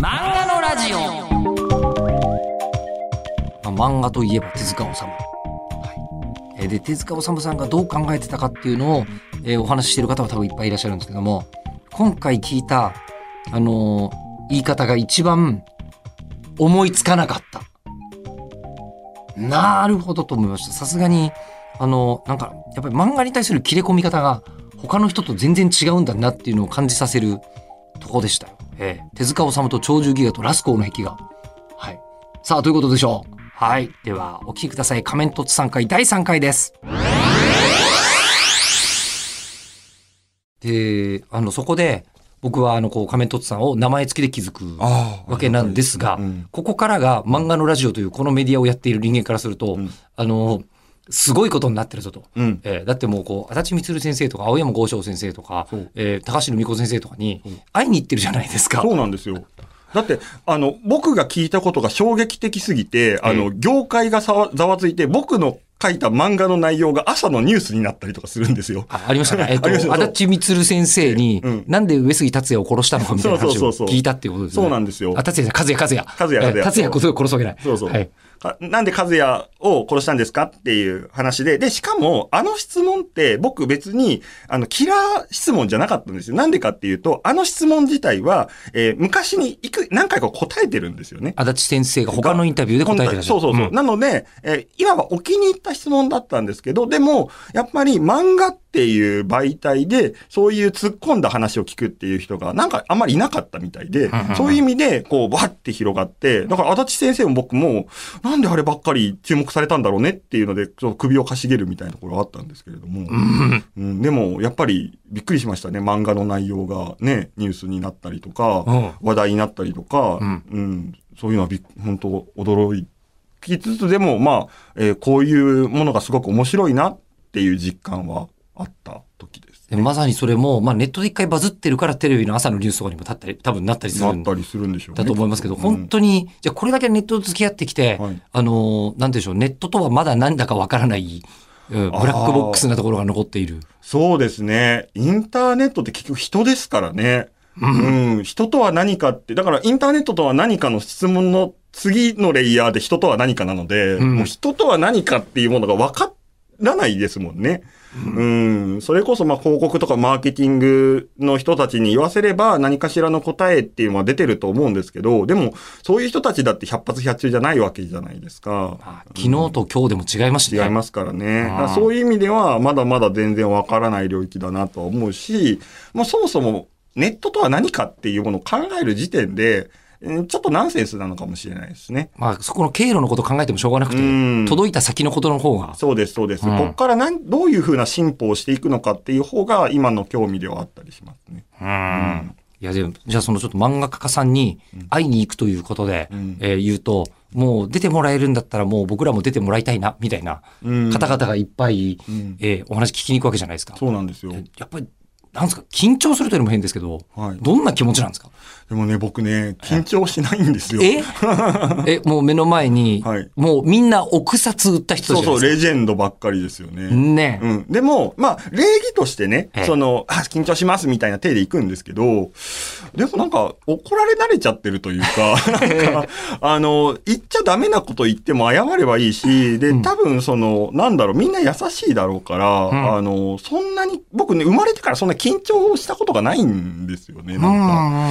漫画のラジオ、まあ、漫画といえば手塚治虫、はい、えーで手塚治虫さんがどう考えてたかっていうのを、えーお話ししてる方は多分いっぱいいらっしゃるんですけども今回聞いた、あのー言い方が一番思いつかなかった。なるほどと思いました。さすがにあのなんかやっぱり漫画に対する切れ込み方が他の人と全然違うんだなっていうのを感じさせるとこでしたよ。ええ手塚治虫と鳥獣戯画とラスコーの壁画。はい。さあ、ということでしょう。はい。では、お聞きください。仮面凸3回第3回です。で、あの、そこで、僕は、あの、こう、仮面凸さんを名前付きで気づくあわけなんですが、うんここからが漫画のラジオというこのメディアをやっている人間からすると、うんあの、すごいことになってるぞと。うん。えーだってもうこう足立満先生とか青山剛昌先生とかえー高橋留美子先生とかに会いに行ってるじゃないですか。そうなんですよ。だって、あの、僕が聞いたことが衝撃的すぎて、あの、業界がざわついて、僕の書いた漫画の内容が朝のニュースになったりとかするんですよ。あありましたね。えっと、足立満先生に、うんなんで上杉達也を殺したのかみたいな話を聞いたっていうことですね。そうなんですよあ、達也、和也、和也。和也和也えー達也こそ殺すわけない。そうそう。はい。かなんで和也を殺したんですかっていう話で、で、しかも、あの質問って僕別に、あの、キラー質問じゃなかったんですよ。なんでかっていうと、あの質問自体は、えー昔にいく、何回か答えてるんですよね。足立先生が他のインタビューで答えてる。そうそうそう。んなので、えーいわばお気に入った質問だったんですけど、でも、やっぱり漫画っていう媒体で、そういう突っ込んだ話を聞くっていう人が、なんかあんまりいなかったみたいで、そういう意味で、こう、バッて広がって、だから足立先生も僕も、なんであればっかり注目されたんだろうねっていうので、ちょっと首をかしげるみたいなところがあったんですけれども、うん。でも、やっぱりびっくりしましたね。漫画の内容がね、ニュースになったりとか、うん。話題になったりとか、うん。うん。そういうのはびっ本当驚いきつつでも、まあ、えーこういうものがすごく面白いなっていう実感はあった時です。でまさにそれも、まあネットで一回バズってるからテレビの朝のニュースとかにも立ったり、多分なったりするなんったりするんでしょうね。だと思いますけど、うん本当に、じゃあこれだけネットと付き合ってきて、はいあのー、なんでしょう、ネットとはまだなんだかわからない、うんブラックボックスなところが残っている。そうですね。インターネットって結局人ですからね。うん、人とは何かって、だからインターネットとは何かの質問の次のレイヤーで人とは何かなので、んもう人とは何かっていうものが分からないですもんね。うん、それこそまあ広告とかマーケティングの人たちに言わせれば何かしらの答えっていうのは出てると思うんですけど、でもそういう人たちだって百発百中じゃないわけじゃないですか。あ昨日と今日でも違いましたね。違いますからね。らそういう意味では、まだまだ全然わからない領域だなとは思うし、もうそもそもネットとは何かっていうものを考える時点で、うんちょっとナンセンスなのかもしれないですね。まあそこの経路のこと考えてもしょうがなくて、うん届いた先のことの方が。そうです、そうです。うんこっから何、どういうふうな進歩をしていくのかっていう方が今の興味ではあったりしますね。うんいやでも、じゃあそのちょっと漫画家さんに会いに行くということで、うんえー言うと、もう出てもらえるんだったらもう僕らも出てもらいたいな、みたいなうん方々がいっぱい、うんえーお話聞きに行くわけじゃないですか。そうなんですよ。やっぱり、なんですか、緊張するというのも変ですけど、はいどんな気持ちなんですか？でもね、僕ね、緊張しないんですよ。え？え、もう目の前に、はいもうみんな億札売った人たそうそう、レジェンドばっかりですよね。か。ね、うん。でも、まあ、礼儀としてねええ、その、あ、緊張しますみたいな手で行くんですけど、でもなんか、怒られ慣れちゃってるというか、なんか、あの、言っちゃダメなこと言っても謝ればいいし、で、多分その、なんだろう、みんな優しいだろうから、んあの、そんなに、僕ね、生まれてからそんな緊張したことがないんですよね、なんか。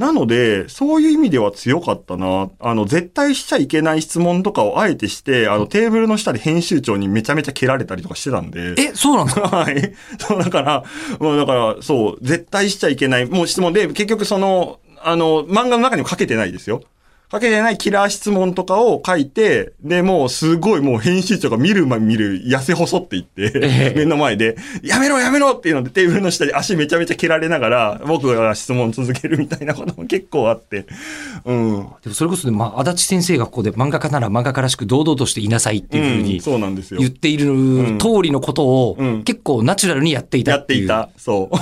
うんなので、そういう意味では強かったな。あの、絶対しちゃいけない質問とかをあえてして、あの、テーブルの下で編集長にめちゃめちゃ蹴られたりとかしてたんで。え、そうなんですか？はい。そう、だから、もうだから、そう、絶対しちゃいけない、もう質問で、結局その、あの、漫画の中にも書けてないですよ。書けてないキラー質問とかを書いて、で、もうすごいもう編集長が見るま見る痩せ細っていって、ええ目の前で、やめろやめろっていうのでテーブルの下で足めちゃめちゃ蹴られながら、僕が質問続けるみたいなことも結構あって、うん。でもそれこそね、まあ、足立先生がここで漫画家なら漫画家らしく堂々としていなさいっていうふううんにそうなんですよ言。っている通りのことをうん結構ナチュラルにやっていたやっいう。ってていた。そう。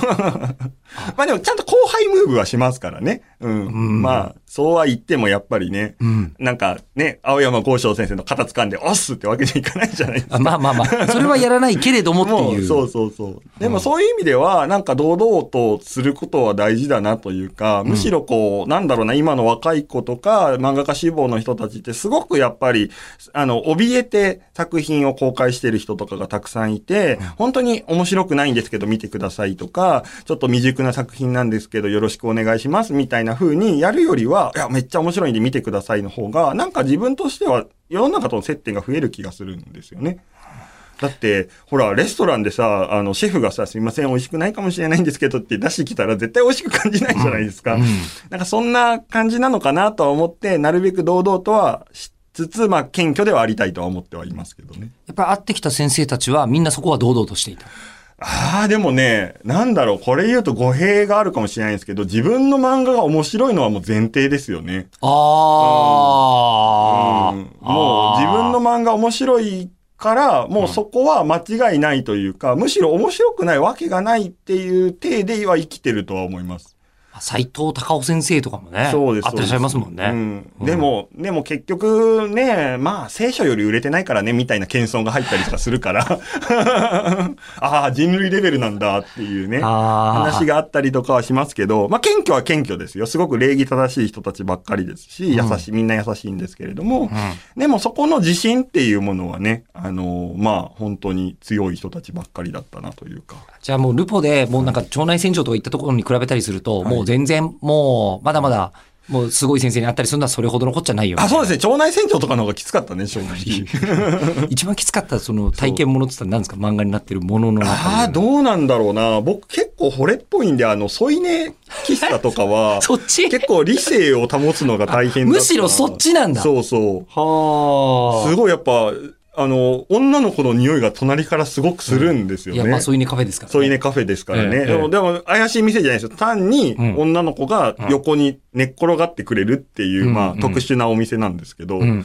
まあでもちゃんと後輩ムーブはしますからね。うん。うんまあ、そうは言ってもやっぱりね、うん。なんかね、青山剛昌先生の肩掴んで、おっすってわけにはいかないじゃないですか。あまあまあまあ、それはやらないけれどもっていう。もうそうそうそう。でもそういう意味では、なんか堂々とすることは大事だなというか、むしろこう、なんだろうな、今の若い子とか、漫画家志望の人たちってすごくやっぱり、あの、怯えて作品を公開してる人とかがたくさんいて、本当に面白くないんですけど見てくださいとか、ちょっと未熟な作品なんですけどよろしくお願いしますみたいな風にやるよりは、いや、めっちゃ面白いんで見てくださいの方が、なんか自分としては世の中との接点が増える気がするんですよね。だって、ほら、レストランでさ、あの、シェフがさ、すいません、美味しくないかもしれないんですけどって出してきたら絶対美味しく感じないじゃないですか。うんなんかそんな感じなのかなとは思って、なるべく堂々とはしつつ、まあ、謙虚ではありたいとは思ってはいますけどね。やっぱり会ってきた先生たちはみんなそこは堂々としていた。ああ、でもね、なんだろう、これ言うと語弊があるかもしれないんですけど、自分の漫画が面白いのはもう前提ですよね。ああ、うん。もう自分の漫画面白いから、もうそこは間違いないというか、むしろ面白くないわけがないっていう体では生きてるとは思います。斎藤隆夫先生とかもね。そうです。会ってらっしゃいますもんね。うん。でも、でも結局ね、まあ、聖書より売れてないからね、みたいな謙遜が入ったりとかするから、ああ、人類レベルなんだっていうね、あー話があったりとかはしますけど、まあ、謙虚は謙虚ですよ。すごく礼儀正しい人たちばっかりですし、優しい、みんな優しいんですけれども、でもそこの自信っていうものはね、あのまあ、本当に強い人たちばっかりだったなというか。じゃあもうルポでもうなんか腸内洗浄とか行ったところに比べたりすると、もう全然もうまだまだもうすごい先生に会ったりするのはそれほどのこっちゃないよ。あ、そうですね。腸内洗浄とかの方がきつかったね、正直。一番きつかったその体験ものって言ったら何ですか？漫画になってるものの中で。ああ、どうなんだろうな。僕結構惚れっぽいんで、あの、添い寝喫茶とかは、そっち？結構理性を保つのが大変だむしろそっちなんだ。そうそう。はあ。すごいやっぱ、あの、女の子の匂いが隣からすごくするんですよね。いや、まあ、そういうねカフェですから、ね。添い寝カフェですからね。ええでも、でも、怪しい店じゃないですよ。単にうん女の子が横に寝っ転がってくれるっていう、うんまあ、うん特殊なお店なんですけど、うんうん。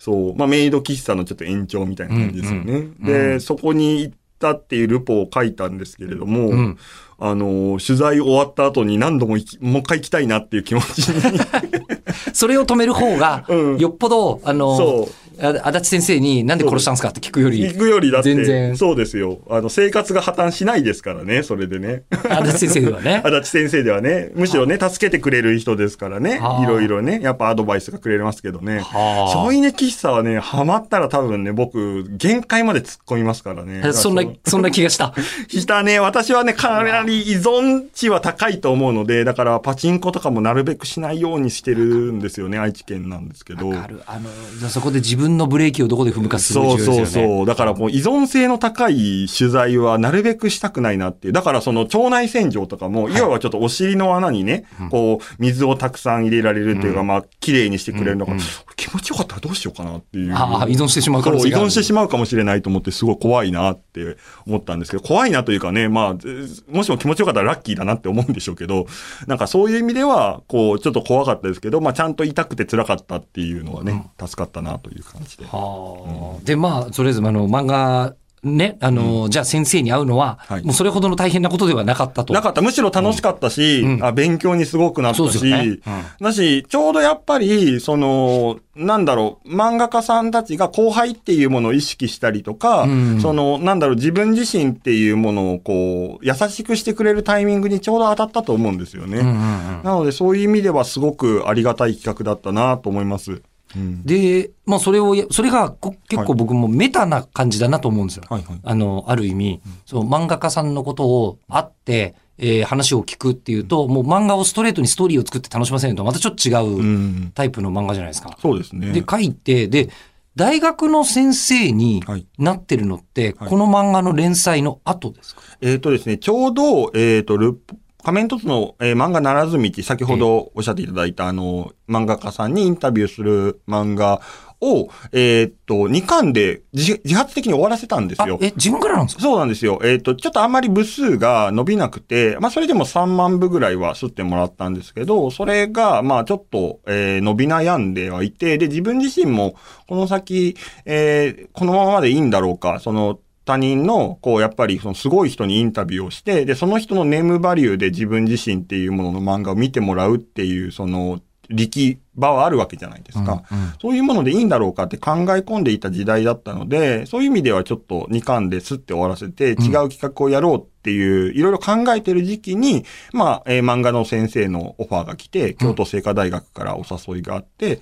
そう、まあ、メイド喫茶のちょっと延長みたいな感じですよね。うんうんうで、んそこに行ったっていうルポを書いたんですけれども、うんあの、取材終わった後に何度も行きもう一回行きたいなっていう気持ちに。それを止める方が、うんよっぽど、あのそ、あ足立先生になんで殺したんですかって聞くより行、くよりだって、全然そうですよ。あの、生活が破綻しないですからね、それでね。足立先生ではね。足立先生ではね、むしろね、助けてくれる人ですからねは。あいろいろね、やっぱアドバイスがくれますけどね。はあ添い寝喫茶はね、ハマったら多分ね、僕、限界まで突っ込みますからね。そんなそんな気がした。したね、私はね、かなり依存値は高いと思うので、だからパチンコとかもなるべくしないようにしてるんですよね、愛知県なんですけど。ある。あの、じゃあそこで自分のブレーキをどこで踏むかすごいそう重要ですよね。そうそう。だからもう依存性の高い取材はなるべくしたくないなっていう。だからその腸内洗浄とかも、いわばちょっとお尻の穴にね、こう、水をたくさん入れられるっていうか、まあ、綺麗にしてくれるのが、気持ちよかったらどうしようかなっていう。ああ依存してしまう可能性があるそう依存してしまうかもしれないと思って、すごい怖いなって思ったんですけど、怖いなというかね、まあ、ずもしも気持ちよかったらラッキーだなって思うんでしょうけど、なんかそういう意味では、こう、ちょっと怖かったですけど、まあ、ちゃんと痛くて辛かったっていうのはね、助かったなという感じで。はあで、まあ、とりあえず、あの、漫画、ね、あの、じゃあ先生に会うのは、はいもうそれほどの大変なことではなかったと。なかった。むしろ楽しかったし、うんあ勉強にすごくなったそうですよねし、だし、ちょうどやっぱり、その、なんだろう、漫画家さんたちが後輩っていうものを意識したりとか、うんその、なんだろう、自分自身っていうものをこう、優しくしてくれるタイミングにちょうど当たったと思うんですよね。うんうんうんなので、そういう意味ではすごくありがたい企画だったなと思います。うん。で、まあ、それをや、それがこ結構僕もメタな感じだなと思うんですよ。はいはい。あの、ある意味、そう、漫画家さんのことを会って、えー話を聞くっていうと、もう漫画をストレートにストーリーを作って楽しませるとまたちょっと違う。うんタイプの漫画じゃないですか。そうですね。で、書いて、で、大学の先生にはいなってるのって、はいこの漫画の連載の後ですか、えっ、とですね、ちょうど、えっ、と、ル仮面凸の、えー漫画ならず道、先ほどおっしゃっていただいた、あの、漫画家さんにインタビューする漫画を、えっ、と、2巻で自自発的に終わらせたんですよ、。あえ、自分からなんですか？そうなんですよ。えっ、と、ちょっとあんまり部数が伸びなくて、まあ、それでも3万部ぐらいは吸ってもらったんですけど、それが、まあ、ちょっと、えー伸び悩んではいて、で、自分自身も、この先、えーこのままでいいんだろうか、その、他人の、こう、やっぱり、そのすごい人にインタビューをして、で、その人のネームバリューで自分自身っていうものの漫画を見てもらうっていう、その、力場はあるわけじゃないですか。うんうん。そういうものでいいんだろうかって考え込んでいた時代だったので、そういう意味ではちょっと2巻ですって終わらせて、違う企画をやろうっていう、いろいろ考えてる時期に、まあ、えー漫画の先生のオファーが来て、京都精華大学からお誘いがあって、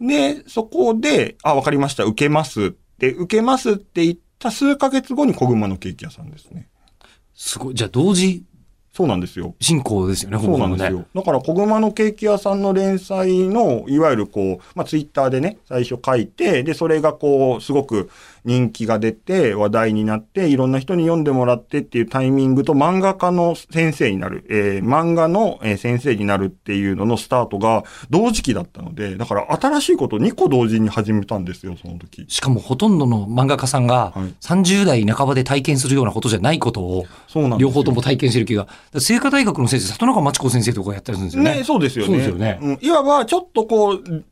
で、そこで、あ、わかりました、受けますって、受けますって言った数ヶ月後に小熊のケーキ屋さんですね。すごい。じゃあ同時そうなんですよ。進行ですよね、ほそう。なんですよ。だから、小熊のケーキ屋さんの連載の、いわゆるこう、まあ、ツイッターでね、最初書いて、で、それがこう、すごく人気が出て、話題になって、いろんな人に読んでもらってっていうタイミングと、漫画家の先生になる、えー漫画のえー先生になるっていうののスタートが同時期だったので、だから新しいこと2個同時に始めたんですよ、その時。しかもほとんどの漫画家さんがはい30代半ばで体験するようなことじゃないことを両方とも体験してる気が。清華大学の先生、里中真知子先生とかやったりするんですよね。ね、そうですよね。そうですよねうん、いわば、ちょっとこう、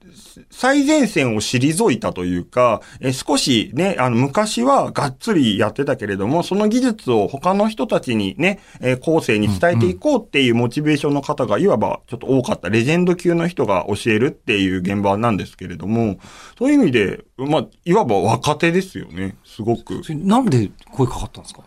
最前線を退いたというか、え少しね、あの、昔はがっつりやってたけれども、その技術を他の人たちにね、えー後世に伝えていこうっていうモチベーションの方が、いわばちょっと多かった、レジェンド級の人が教えるっていう現場なんですけれども、そういう意味で、まあ、いわば若手ですよね、すごく。なんで声かかったんですか？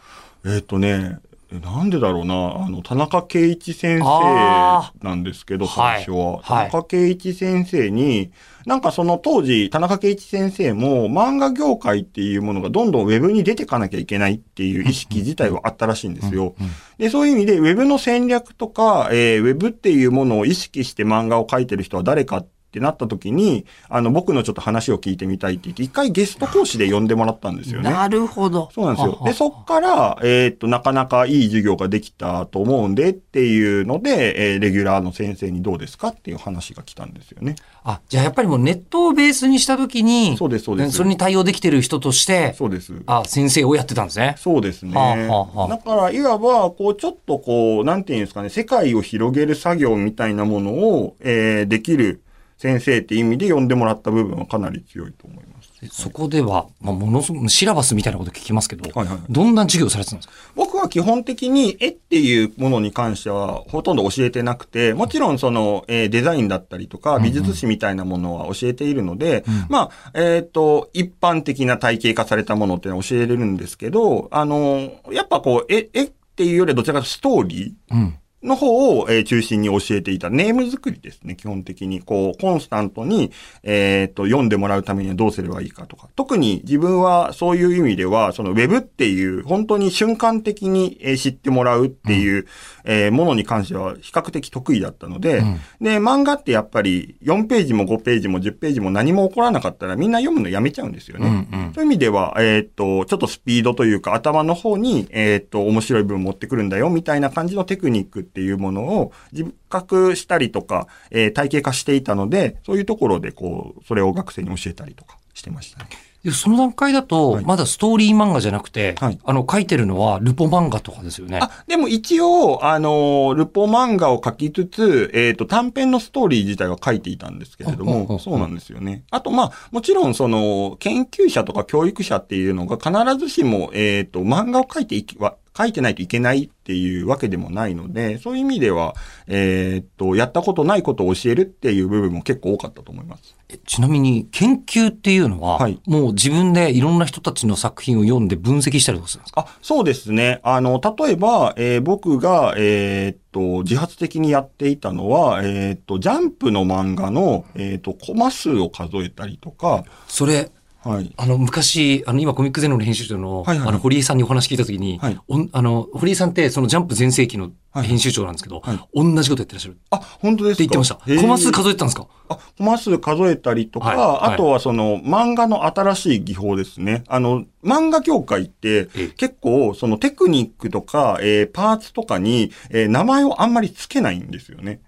えっ、とね、えなんでだろうな、あの、田中圭一先あ生なんですけど、はい。最初は。はい。田中圭一先生に、なんかその当時、田中圭一先生も漫画業界っていうものがどんどんウェブに出てかなきゃいけないっていう意識自体はあったらしいんですよ。で、そういう意味で、ウェブの戦略とか、えーウェブっていうものを意識して漫画を描いてる人は誰かってなった時に、あの、僕のちょっと話を聞いてみたいって言って、一回ゲスト講師で呼んでもらったんですよね。なるほど。そうなんですよ。はで、そっから、えーっと、なかなかいい授業ができたと思うんでっていうので、えーレギュラーの先生にどうですかっていう話が来たんですよね。あ、じゃあやっぱりもうネットをベースにしたときに、そうですそうですそれに対応できてる人として、そうです。あ、先生をやってたんですね。そうですね。はあはあはあだから、いわば、こう、ちょっとこう、なんていうんですかね、世界を広げる作業みたいなものを、えーできる先生っていう意味で呼んでもらった部分はかなり強いと思います。そこでは、まあ、ものすごく、シラバスみたいなこと聞きますけど、はいはいどんな授業されてたんですか？僕は基本的に絵っていうものに関してはほとんど教えてなくて、もちろんその、えーデザインだったりとか美術史みたいなものは教えているので、まあ、えっ、と、一般的な体系化されたものっていうのは教えれるんですけど、あの、やっぱこう、絵、絵っていうよりはどちらかというとストーリーうん。の方を、えー中心に教えていた。ネーム作りですね、基本的に。こう、コンスタントに、えっ、と、読んでもらうためにはどうすればいいかとか。特に自分はそういう意味では、そのウェブっていう、本当に瞬間的にえー知ってもらうっていう、えーものに関しては比較的得意だったので、で、漫画ってやっぱり4ページも5ページも10ページも何も起こらなかったらみんな読むのやめちゃうんですよね。うんうんそういう意味では、えーっと、ちょっとスピードというか、頭の方に、えーっと、面白い部分持ってくるんだよ、みたいな感じのテクニックっていうものを自覚したりとか、えー体系化していたので、そういうところで、こう、それを学生に教えたりとかしてましたね。でその段階だと、はいまだストーリー漫画じゃなくて、はいあの、書いてるのはルポ漫画とかですよね。あ、でも一応、あの、ルポ漫画を書きつつ、えっ、と、短編のストーリー自体は書いていたんですけれども、そうなんですよね。あと、まあ、もちろん、その、研究者とか教育者っていうのが必ずしも、えっ、と、漫画を書いていきは、書いてないといけないっていうわけでもないので、そういう意味では、えっ、と、やったことないことを教えるっていう部分も結構多かったと思います。えちなみに、研究っていうのは、はいもう自分でいろんな人たちの作品を読んで分析したりとかするんですか？あ、そうですね。あの、例えば、えー僕が、えーっと、自発的にやっていたのは、えーっと、ジャンプの漫画の、えーっと、コマ数を数えたりとか、それ、はい。あの、昔、あの、今コミックゼロの編集長の、はいはいあの、堀井さんにお話聞いたときに、はい。おんあの、堀井さんって、そのジャンプ全盛期のはい編集長なんですけど、はい。同じことやってらっしゃる。ってあ、本当ですか？言ってました。コマ数数えてたんですか？あ、コマ数数えたりとか、あとはその漫画の新しい技法ですね。あの、漫画業界ってええ。結構そのテクニックとか、えーパーツとかに、えー名前をあんまりつけないんですよね。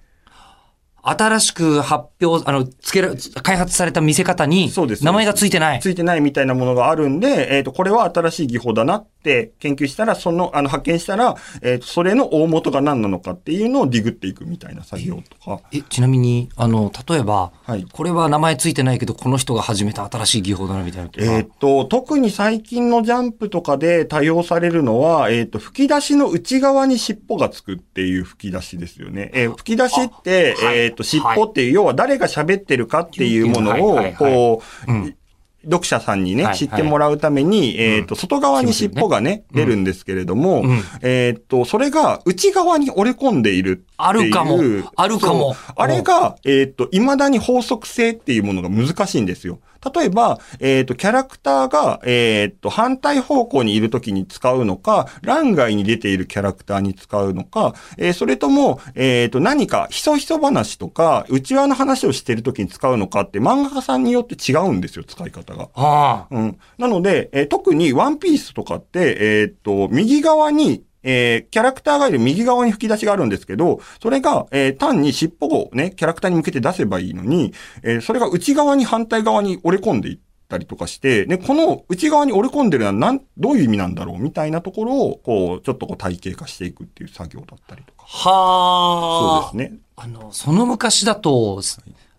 新しく発表、あの、つけら、開発された見せ方にそうです、名前がついてない。ついてないみたいなものがあるんで、えっ、と、これは新しい技法だなっって研究したら、その、あの、発見したら、えっ、と、それの大元が何なのかっていうのをディグっていくみたいな作業とか。え、ちなみに、あの、例えば、はいこれは名前ついてないけど、この人が始めた新しい技法だなみたいなのとか。えっ、と、特に最近のジャンプとかで多用されるのは、えっ、と、吹き出しの内側に尻尾がつくっていう吹き出しですよね。えー吹き出しって、あはいえっ、と、尻尾っていう、要は誰が喋ってるかっていうものをこう、うん読者さんにね、はい知ってもらうために、えっ、と、外側に尻尾がね、出るんですけれども、うん。えっ、と、それが内側に折れ込んでいるっていう。あるかも。あるかも。あれが、えっ、と、未だに法則性っていうものが難しいんですよ。例えば、えっ、と、キャラクターが、えっ、と、反対方向にいるときに使うのか、欄外に出ているキャラクターに使うのか、えーそれとも、えっ、と、何か、ひそひそ話とか、内輪の話をしているときに使うのかって、漫画家さんによって違うんですよ、使い方が。ああ。うん。なので、えー特にワンピースとかって、えーっと、右側に、えーキャラクターがいる右側に吹き出しがあるんですけど、それが、えー単に尻尾をね、キャラクターに向けて出せばいいのに、えーそれが内側に反対側に折れ込んでいったりとかして、で、この内側に折れ込んでるのはなん、どういう意味なんだろうみたいなところを、こう、ちょっとこう体系化していくっていう作業だったりとか。はあ。そうですね。あの、その昔だと、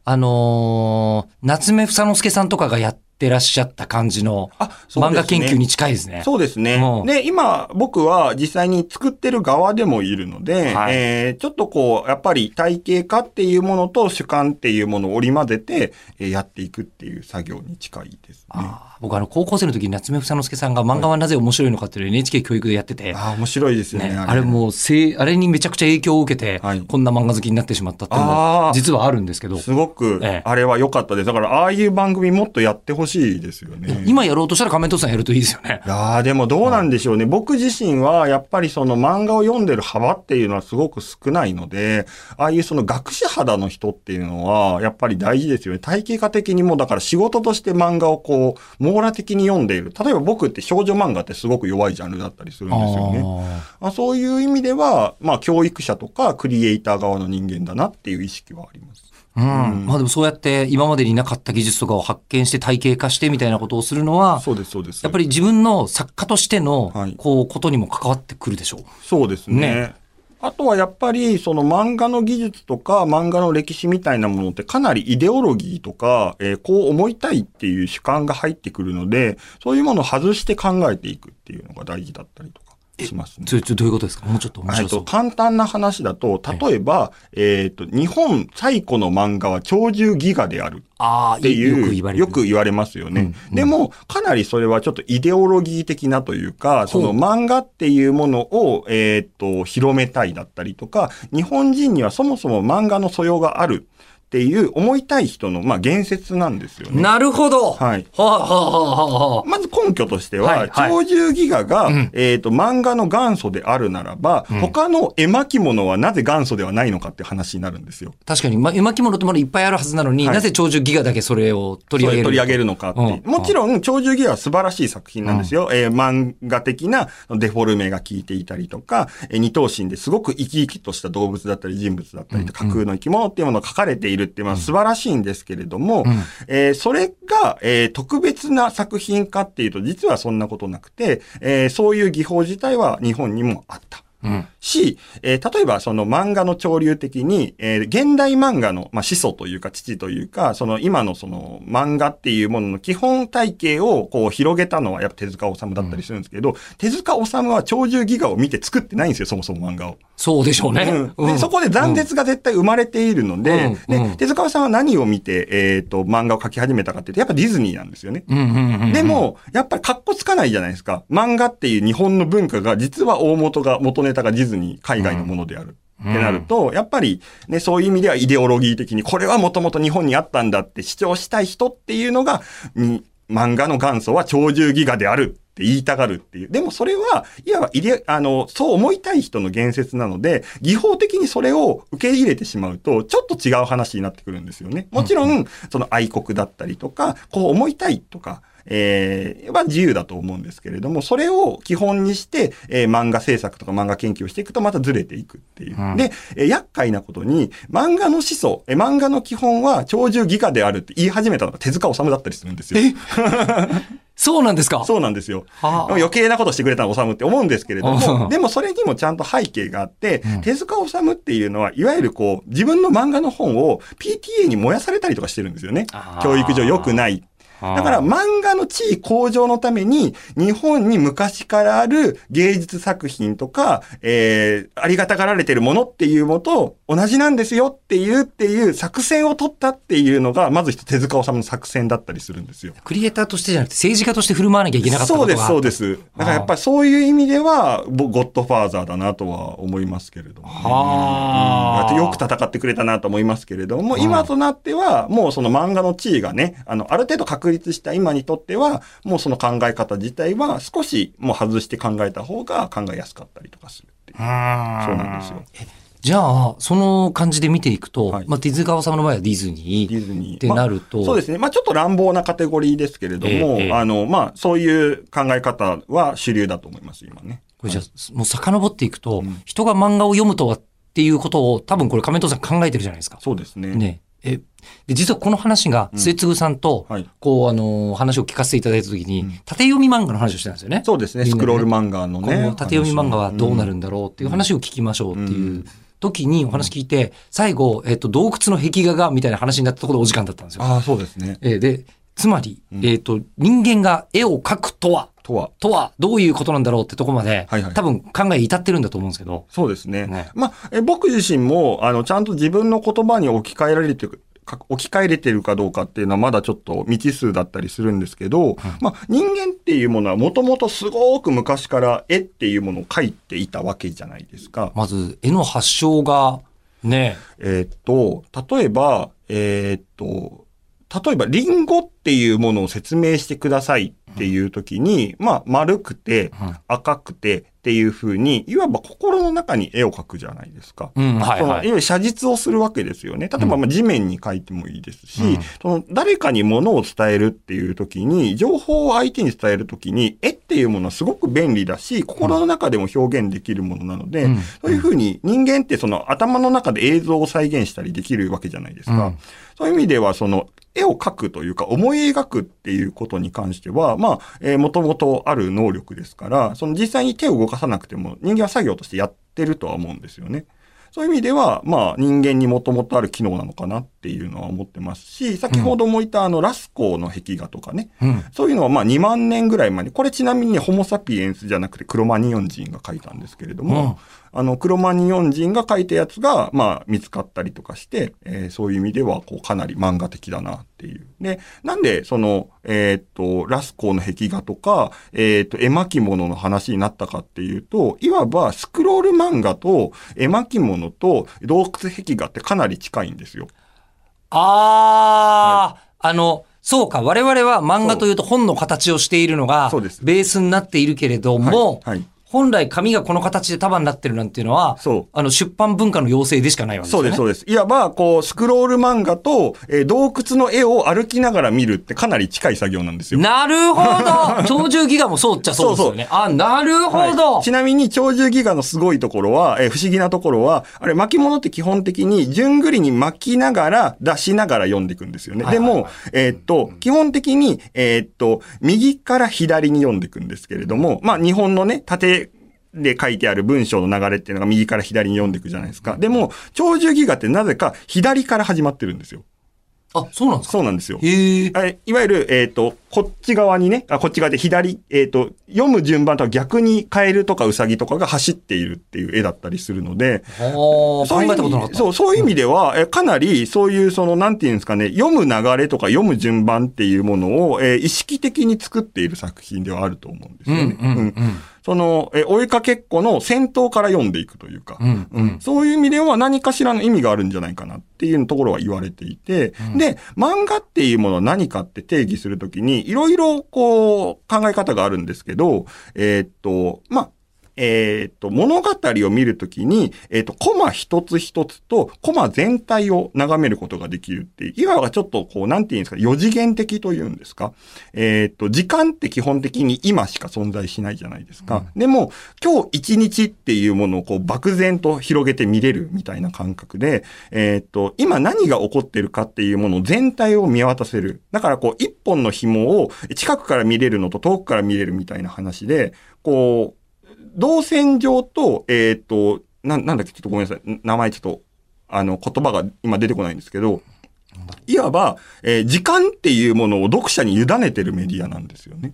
あのー夏目房之助さんとかがやってらっしゃった感じのあ、そう漫ですね画研究に近いですね。そうですねう。んで、今、僕は実際に作ってる側でもいるので、はいえーちょっとこう、やっぱり体系化っていうものと主観っていうものを織り交ぜて、えーやっていくっていう作業に近いですね。あー僕あの、高校生の時に夏目房之助さんが漫画はなぜ面白いのかっていうのを NHK 教育でやってて、ああ、面白いですよね。ね、あれもうせい、あれにめちゃくちゃ影響を受けて、はいこんな漫画好きになってしまったっていうのあーも実はあるんですけど、すごくええ、あれは良かったです。だから、ああいう番組もっとやってほしいですよね。今やろうとしたら仮面父さんやるといいですよねい。やーでもどうなんでしょうね。僕自身はやっぱりその漫画を読んでる幅っていうのはすごく少ないので、ああいうその学士肌の人っていうのはやっぱり大事ですよね。体系化的にもだから仕事として漫画をこう網羅的に読んでいる。例えば僕って少女漫画ってすごく弱いジャンルだったりするんですよね。あ、そういう意味では、まあ教育者とかクリエイター側の人間だなっていう意識はあります。ーうん。まあでもそうやって今までになかった技術とかを発見して体系化してみたいなことをするのは、そうです、そうです。やっぱり自分の作家としてのはい、こう、ことにも関わってくるでしょう。そうですね。ねあとはやっぱり、その漫画の技術とか漫画の歴史みたいなものってかなりイデオロギーとか、えーこう思いたいっていう主観が入ってくるので、そういうものを外して考えていくっていうのが大事だったりとかしますね。そどういうことですか？もうちょっと面えっと、白そう。簡単な話だと、例えば、えっと、日本最古の漫画は鳥獣ギガであるああ、っていう、よく言われる。よく言われますよね。うんうんでも、かなりそれはちょっとイデオロギー的なというか、その漫画っていうものを、えーっと、広めたいだったりとか、日本人にはそもそも漫画の素養があるっていう思いたい人の、まあ、言説なんですよね。なるほど。はい。はあ、はあはあはあ、まず根拠としては、はいはい。鳥獣ギガが、うん。えっ、と、漫画の元祖であるならば、うん。他の絵巻物はなぜ元祖ではないのかって話になるんですよ。確かに、ま、絵巻物ってまだいっぱいあるはずなのに、はい。なぜ鳥獣ギガだけそれを取り上げる取り上げるのかっていう。うん。もちろん、鳥獣ギガは素晴らしい作品なんですよ。えー漫画的なデフォルメが効いていたりとか、えー二頭身ですごく生き生きとした動物だったり人物だったりと架空の生き物っていうものが書かれているっていうのは素晴らしいんですけれども、うんえーそれが、えー特別な作品かっていうと、実はそんなことなくて、えーそういう技法自体は日本にもあった。うん。し、えー例えばその漫画の潮流的に、えー現代漫画の、まあ、始祖というか父というか、その今のその漫画っていうものの基本体系をこう広げたのはやっぱ手塚治虫だったりするんですけど、手塚治虫は鳥獣ギガを見て作ってないんですよ、そもそも漫画を。そうでしょうね。うんでそこで残絶が絶対生まれているので、うんうんで手塚さんは何を見て、えっ、と、漫画を描き始めたかっていうと、やっぱディズニーなんですよね。うんうんうんうん。で、も、やっぱり格好つかないじゃないですか。漫画っていう日本の文化が、実は大元が、元ネタがディズニー、海外のものである。ってなると、やっぱりね、そういう意味ではイデオロギー的に、これはもともと日本にあったんだって主張したい人っていうのが、に漫画の元祖は鳥獣ギガであるって言いたがるっていう。でもそれは、いわばイデ、あの、そう思いたい人の言説なので、技法的にそれを受け入れてしまうと、ちょっと違う話になってくるんですよね。もちろん、その愛国だったりとか、こう思いたいとか、えー、は自由だと思うんですけれども、それを基本にして、えー漫画制作とか漫画研究をしていくとまたずれていくっていう。うんで、えー厄介なことに、漫画の思想、えー漫画の基本は鳥獣戯画であるって言い始めたのが手塚治虫だったりするんですよ。え？そうなんですか？そうなんですよ。はあ余計なことしてくれたの治虫って思うんですけれどうも、んでもそれにもちゃんと背景があって、うん手塚治虫っていうのは、いわゆるこう、自分の漫画の本を PTA に燃やされたりとかしてるんですよね教育上良くない。だから漫画の地位向上のために、日本に昔からある芸術作品とか、えー、ありがたがられてるものっていうものと同じなんですよっていうっていう作戦を取ったっていうのが、まず手塚治虫の作戦だったりするんですよ。クリエイターとしてじゃなくて政治家として振る舞わなきゃいけなかったこそうです、そうです。だからやっぱりそういう意味では、ぼゴッドファーザーだなとは思いますけれども、ね。はあうんよく戦ってくれたなと思いますけれども、うん今となっては、もうその漫画の地位がね、あの、ある程度確立した今にとっては、もうその考え方自体は少しもう外して考えた方が考えやすかったりとかするっていう。そうなんですよ。じゃあ、その感じで見ていくと、はいまあ、手塚治虫の場合はディズニーディズニー。ってなると、まあそうですね。まあちょっと乱暴なカテゴリーですけれども、ええあの、まあそういう考え方は主流だと思います、今ね。これじゃあ、もう遡っていくと、うん人が漫画を読むとはっていうことを多分これ仮面父さん考えてるじゃないですか。そうですね。ね。え、で、実はこの話が、末次さんと、はい。こう、あのー話を聞かせていただいたときに、うん縦読み漫画の話をしてたんですよね。そうですね。ねスクロール漫画のね。この縦読み漫画はどうなるんだろうっていう話を聞きましょうっていう時にお話聞いて、最後、えっと、洞窟の壁画がみたいな話になったところでお時間だったんですよ。ああ、そうですね。えーで、つまり、うんえっと、人間が絵を描くとは、とは？とはどういうことなんだろうってとこまで、はいはい多分考え至ってるんだと思うんですけど、そうですね。ねまあ、え僕自身も、あの、ちゃんと自分の言葉に置き換えられてるか置き換えれてるかどうかっていうのはまだちょっと未知数だったりするんですけど、まあ人間っていうものはもともとすごく昔から絵っていうものを描いていたわけじゃないですか。まず絵の発祥が、ね、えーっと、例えば、えーっと、例えばリンゴっていうものを説明してくださいっていう時に、まあ丸くてうん赤くてっていう風に、いわば心の中に絵を描くじゃないですか。うん、はいそのいわはい。ゆる写実をするわけですよね。例えば、まあ地面に書いてもいいですし、うんその誰かに物を伝えるっていう時に、情報を相手に伝える時に、絵っていうものはすごく便利だし、心の中でも表現できるものなので、うんそういうふうに人間ってその頭の中で映像を再現したりできるわけじゃないですか。うんそういう意味では、その、絵を描くというか、思い描くっていうことに関しては、まあ、えー、もともとある能力ですから、その実際に手を動かさなくても人間は作業としてやってるとは思うんですよね。そういう意味では、まあ、人間にもともとある機能なのかなっていうのは思ってますし、先ほども言ったあの、ラスコーの壁画とかね、うん。そういうのはまあ2万年ぐらい前に、これちなみにね、ホモサピエンスじゃなくてクロマニヨン人が書いたんですけれども、うんあの、クロマニヨン人が書いたやつが、まあ見つかったりとかして、えーそういう意味では、こう、かなり漫画的だなっていう。で、なんで、その、えーっと、ラスコーの壁画とか、えーっと、絵巻物の話になったかっていうと、いわばスクロール漫画と絵巻物と洞窟壁画ってかなり近いんですよ。あー、あの、そうか、我々は漫画というと本の形をしているのがそうですベースになっているけれども、はい。はい本来紙がこの形で束になってるなんていうのは、そう。あの出版文化の要請でしかないわけですよね。そうです、そうです。いわば、こう、スクロール漫画と、えー洞窟の絵を歩きながら見るってかなり近い作業なんですよ。なるほど 鳥獣戯画もそうっちゃそうですよね。あ、なるほど、はいちなみに、鳥獣戯画のすごいところは、えー不思議なところは、あれ、巻物って基本的に、順繰りに巻きながら、出しながら読んでいくんですよね。はいはいはいでも、えーっと、基本的に、えーっと、右から左に読んでいくんですけれども、まあ、日本のね、縦、で書いてある文章の流れっていうのが右から左に読んでいくじゃないですか。でも、鳥獣戯画ってなぜか左から始まってるんですよ。あ、そうなんですか？そうなんですよ。へえ。はいいわゆる、えっ、と、こっち側にね、あ、こっち側で左、えっ、と、読む順番とは逆にカエルとかウサギとかが走っているっていう絵だったりするので、そういうえたことなかった。そう、そういう意味では、えかなりそういう、その、なんていうんですかね、読む流れとか読む順番っていうものを、えー意識的に作っている作品ではあると思うんですうんよね。うんうん。その、えー追いかけっこの先頭から読んでいくというか、うんうん。そういう意味では何かしらの意味があるんじゃないかなっていうところは言われていて、うん。で、漫画っていうものは何かって定義するときに、いろいろこう考え方があるんですけど、えーっと、まあ、えっ、と、物語を見るときに、えっ、と、コマ一つ一つと、コマ全体を眺めることができるっていう、いわばちょっとこう、なんていうんですか、四次元的というんですか。えっ、と、時間って基本的に今しか存在しないじゃないですか。でも、今日一日っていうものをこう、漠然と広げて見れるみたいな感覚で、えっ、と、今何が起こってるかっていうもの全体を見渡せる。だからこう、一本の紐を近くから見れるのと遠くから見れるみたいな話で、こう、動線上と、えっ、と、な、なんだっけ、ちょっとごめんなさい。名前ちょっと、あの、言葉が今出てこないんですけど、いわば、えー時間っていうものを読者に委ねてるメディアなんですよね。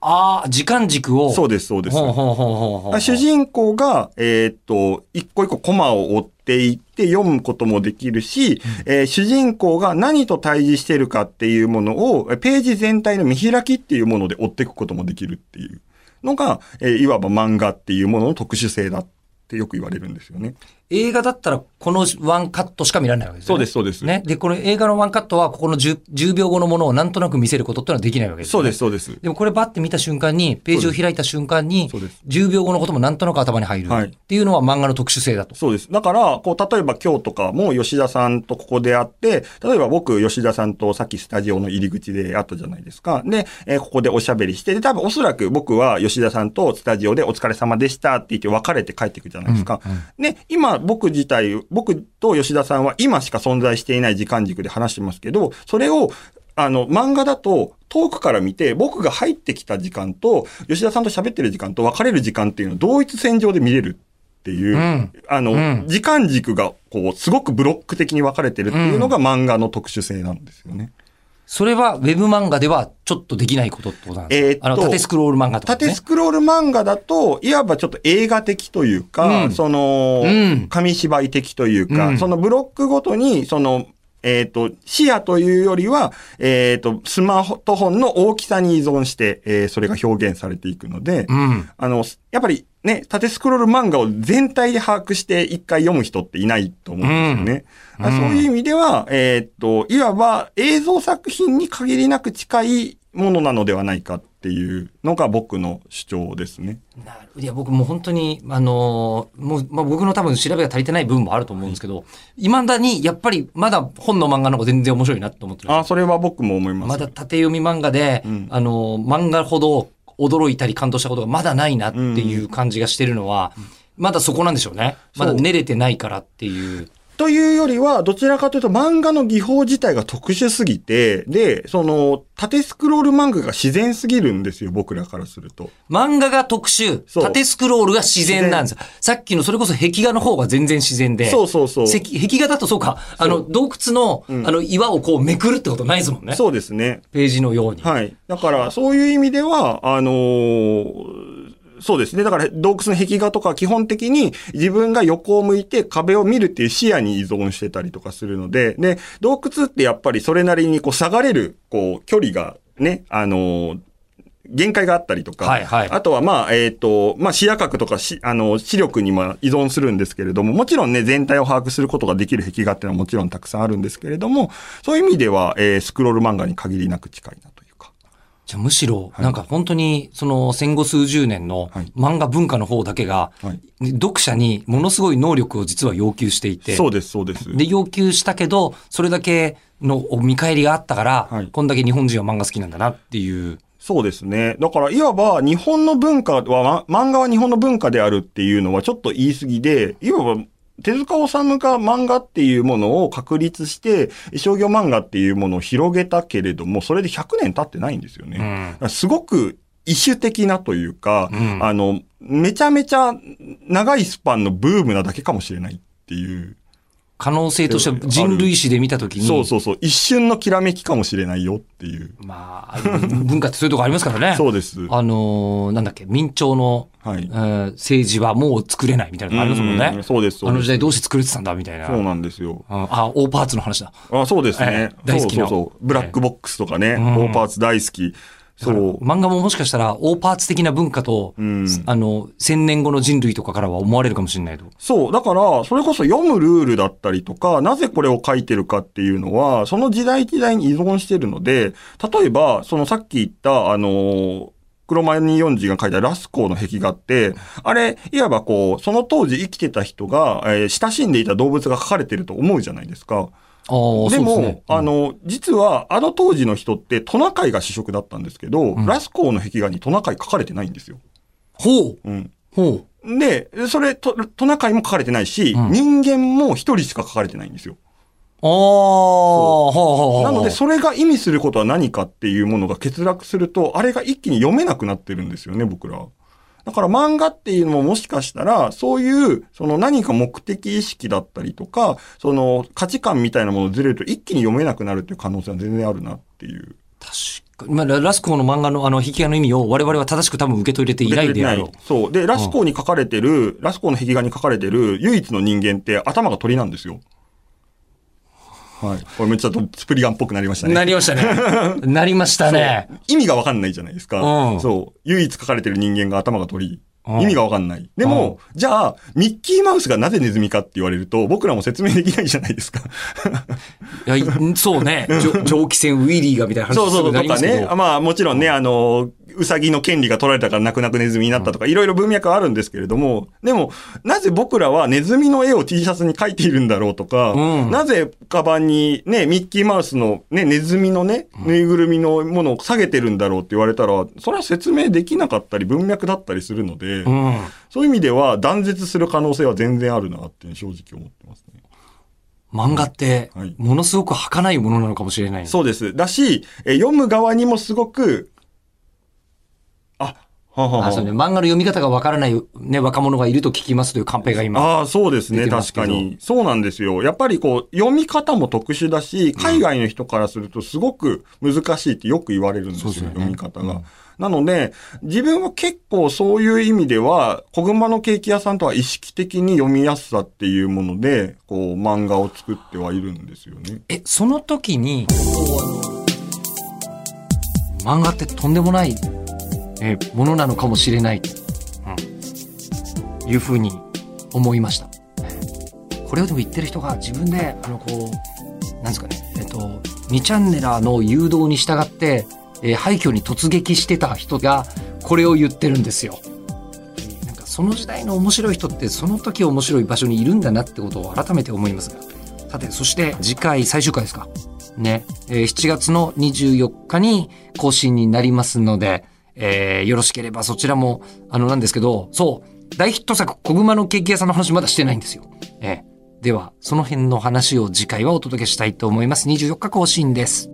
ああ、時間軸を。そうです、そうです。主人公が、えーっと、一個一個コマを追っていって読むこともできるし、えー主人公が何と対峙してるかっていうものを、えページ全体の見開きっていうもので追っていくこともできるっていうのが、えーいわば漫画っていうものの特殊性だってよく言われるんですよね。映画だったらこのワンカットしか見られないわけですよね。そうです、そうです。ね。で、この映画のワンカットはここの 10, 10秒後のものをなんとなく見せることってのはできないわけですよね。そうです、そうです。でもこれバッて見た瞬間に、ページを開いた瞬間にそうです、10秒後のこともなんとなく頭に入るはいっていうのは漫画の特殊性だと。そうです。だから、こう、例えば今日とかも吉田さんとここで会って、例えば僕、吉田さんとさっきスタジオの入り口で会ったじゃないですか。で、えーここでおしゃべりして、で、多分おそらく僕は吉田さんとスタジオでお疲れ様でしたって言って別れて帰っていくじゃないですか。で、今僕自体、僕と吉田さんは今しか存在していない時間軸で話してますけど、それを、あの、漫画だと遠くから見て、僕が入ってきた時間と、吉田さんと喋ってる時間と別れる時間っていうのを同一線上で見れるっていう、うんあの、うん時間軸が、こう、すごくブロック的に分かれてるっていうのが漫画の特殊性なんですよね。それはウェブ漫画ではちょっとできないことってことなんですか、えーあの、縦スクロール漫画とか、ね。縦スクロール漫画だと、いわばちょっと映画的というか、うん。その、うん。紙芝居的というか、うん。そのブロックごとに、その、えっ、と、視野というよりは、えっ、と、スマートフォンの大きさに依存して、えーそれが表現されていくので、うん。あの、やっぱりね、縦スクロール漫画を全体で把握して一回読む人っていないと思うんですよね。うんあそういう意味では、えーっと、いわば映像作品に限りなく近いものなのではないかっていうのが僕の主張ですね。なるいや、僕もう本当に、あのーもう、まあ、僕の多分調べが足りてない部分もあると思うんですけど、未だにやっぱりまだ本の漫画の方が全然面白いなって思ってるんですよあ、それは僕も思います。まだ縦読み漫画で、うんあの、漫画ほど驚いたり感動したことがまだないなっていう感じがしてるのは、まだそこなんでしょうね。まだそう練れてないからっていう。というよりは、どちらかというと漫画の技法自体が特殊すぎて、で、その、縦スクロール漫画が自然すぎるんですよ、僕らからすると。漫画が特殊、縦スクロールが自然なんですよ。さっきのそれこそ壁画の方が全然自然で。そうそうそう。石壁画だとそうか、あの、洞窟の、んあの、岩をこうめくるってことないですもんね。そうですね。ページのように。はい。だから、そういう意味では、あのーそうですね。だから、洞窟の壁画とか基本的に自分が横を向いて壁を見るっていう視野に依存してたりとかするので、で、洞窟ってやっぱりそれなりにこう下がれる、こう、距離がね、あのー限界があったりとか、はいはいあとはまあ、えっ、と、まあ視野角とかし、あの、視力にも依存するんですけれども、もちろんね、全体を把握することができる壁画っていうのはもちろんたくさんあるんですけれども、そういう意味では、えースクロール漫画に限りなく近いなと。じゃあむしろ、なんか本当に、その戦後数十年のはい漫画文化の方だけが、はい読者にものすごい能力を実は要求していて、そうです、そうです。で、要求したけど、それだけの見返りがあったから、はいこんだけ日本人は漫画好きなんだなっていう。そうですね。だから、いわば日本の文化は、ま漫画は日本の文化であるっていうのはちょっと言い過ぎで、いわば手塚治虫が漫画っていうものを確立して、商業漫画っていうものを広げたけれども、それで100年経ってないんですよね。うんすごく異種的なというか、うんあの、めちゃめちゃ長いスパンのブームなだけかもしれないっていう。可能性としては人類史で見たときに、そうそうそう。一瞬のきらめきかもしれないよっていう。まあ、文化ってそういうとこありますからね。そうです。あのーなんだっけ、明朝の、はいえー政治はもう作れないみたいなのがありますもんね。うんそうです、そうです。あの時代どうして作れてたんだみたいな。そうなんですよ。うんあ、大パーツの話だ。あそうですねえ。え大好きなそうそうそう。ブラックボックスとかね、うんオーパーツ大好き。そう。漫画ももしかしたら大パーツ的な文化と、うんあの、千年後の人類とかからは思われるかもしれないと。そう。だから、それこそ読むルールだったりとか、なぜこれを書いてるかっていうのは、その時代時代に依存してるので、例えば、そのさっき言った、あの、黒マニヨンジが書いたラスコーの壁画って、あれ、いわばこう、その当時生きてた人が、えー親しんでいた動物が描かれてると思うじゃないですか。でも、そうですね。あの、実は、あの当時の人ってトナカイが主食だったんですけど、んラスコーの壁画にトナカイ描かれてないんですよ。ほう。うん。ほう。で、それ、トトナカイも描かれてないし、うん人間も一人しか描かれてないんですよ。ああ。なので、それが意味することは何かっていうものが欠落すると、あれが一気に読めなくなってるんですよね、僕らは。だから漫画っていうのももしかしたら、そういう、その何か目的意識だったりとか、その価値観みたいなものをずれると一気に読めなくなるっていう可能性は全然あるなっていう。確かに。まあ、ララスコーの漫画のあの、引き画の意味を我々は正しく多分受け取れていないであろう。そう。で、ラスコーに書かれてる、ラスコーの壁画に書かれてる唯一の人間って頭が鳥なんですよ。はい。これめっちゃスプリガンっぽくなりましたね。なりましたね。なりましたね。意味がわかんないじゃないですか。うんそう。唯一書かれてる人間が頭が鳥。うん意味がわかんない。でも、じゃあ、ミッキーマウスがなぜネズミかって言われると、僕らも説明できないじゃないですか。いやい、そうね。蒸気船ウィリーがみたいな話そうそうそう、とかね。まあもちろんね、あの、ウサギの権利が取られたから泣く泣くネズミになったとか、いろいろ文脈はあるんですけれども、でも、なぜ僕らはネズミの絵を T シャツに描いているんだろうとか、うんなぜカバンにね、ミッキーマウスのね、ネズミのね、ぬいぐるみのものを下げてるんだろうって言われたら、それは説明できなかったり文脈だったりするので、うん。そういう意味では断絶する可能性は全然あるなって正直思ってますね。漫画ってはい、ものすごく儚いものなのかもしれない。そうです。だし、え読む側にもすごく、あ、そうね。漫画の読み方がわからない、ね、若者がいると聞きますというカンペが今。ああ、そうです出ね。確かに。そうなんですよ。やっぱりこう、読み方も特殊だし、海外の人からするとすごく難しいってよく言われるんですよ、そうですよね読み方が。うんなので、自分は結構そういう意味では、小熊のケーキ屋さんとは意識的に読みやすさっていうもので、こう、漫画を作ってはいるんですよね。え、その時に、漫画ってとんでもない、えものなのかもしれない、うん、いうふうに思いました。これをでも言ってる人が自分で、あの、こう、なんですかね、えっと、2チャンネラーの誘導に従って、えー廃墟に突撃してた人が、これを言ってるんですよ。なんかその時代の面白い人ってその時面白い場所にいるんだなってことを改めて思いますが。さて、そして次回最終回ですか。ね。えー7月の24日に更新になりますので、えーよろしければそちらも、あの、なんですけど、そう、大ヒット作、小熊のケーキ屋さんの話まだしてないんですよ。えーでは、その辺の話を次回はお届けしたいと思います。24日更新です。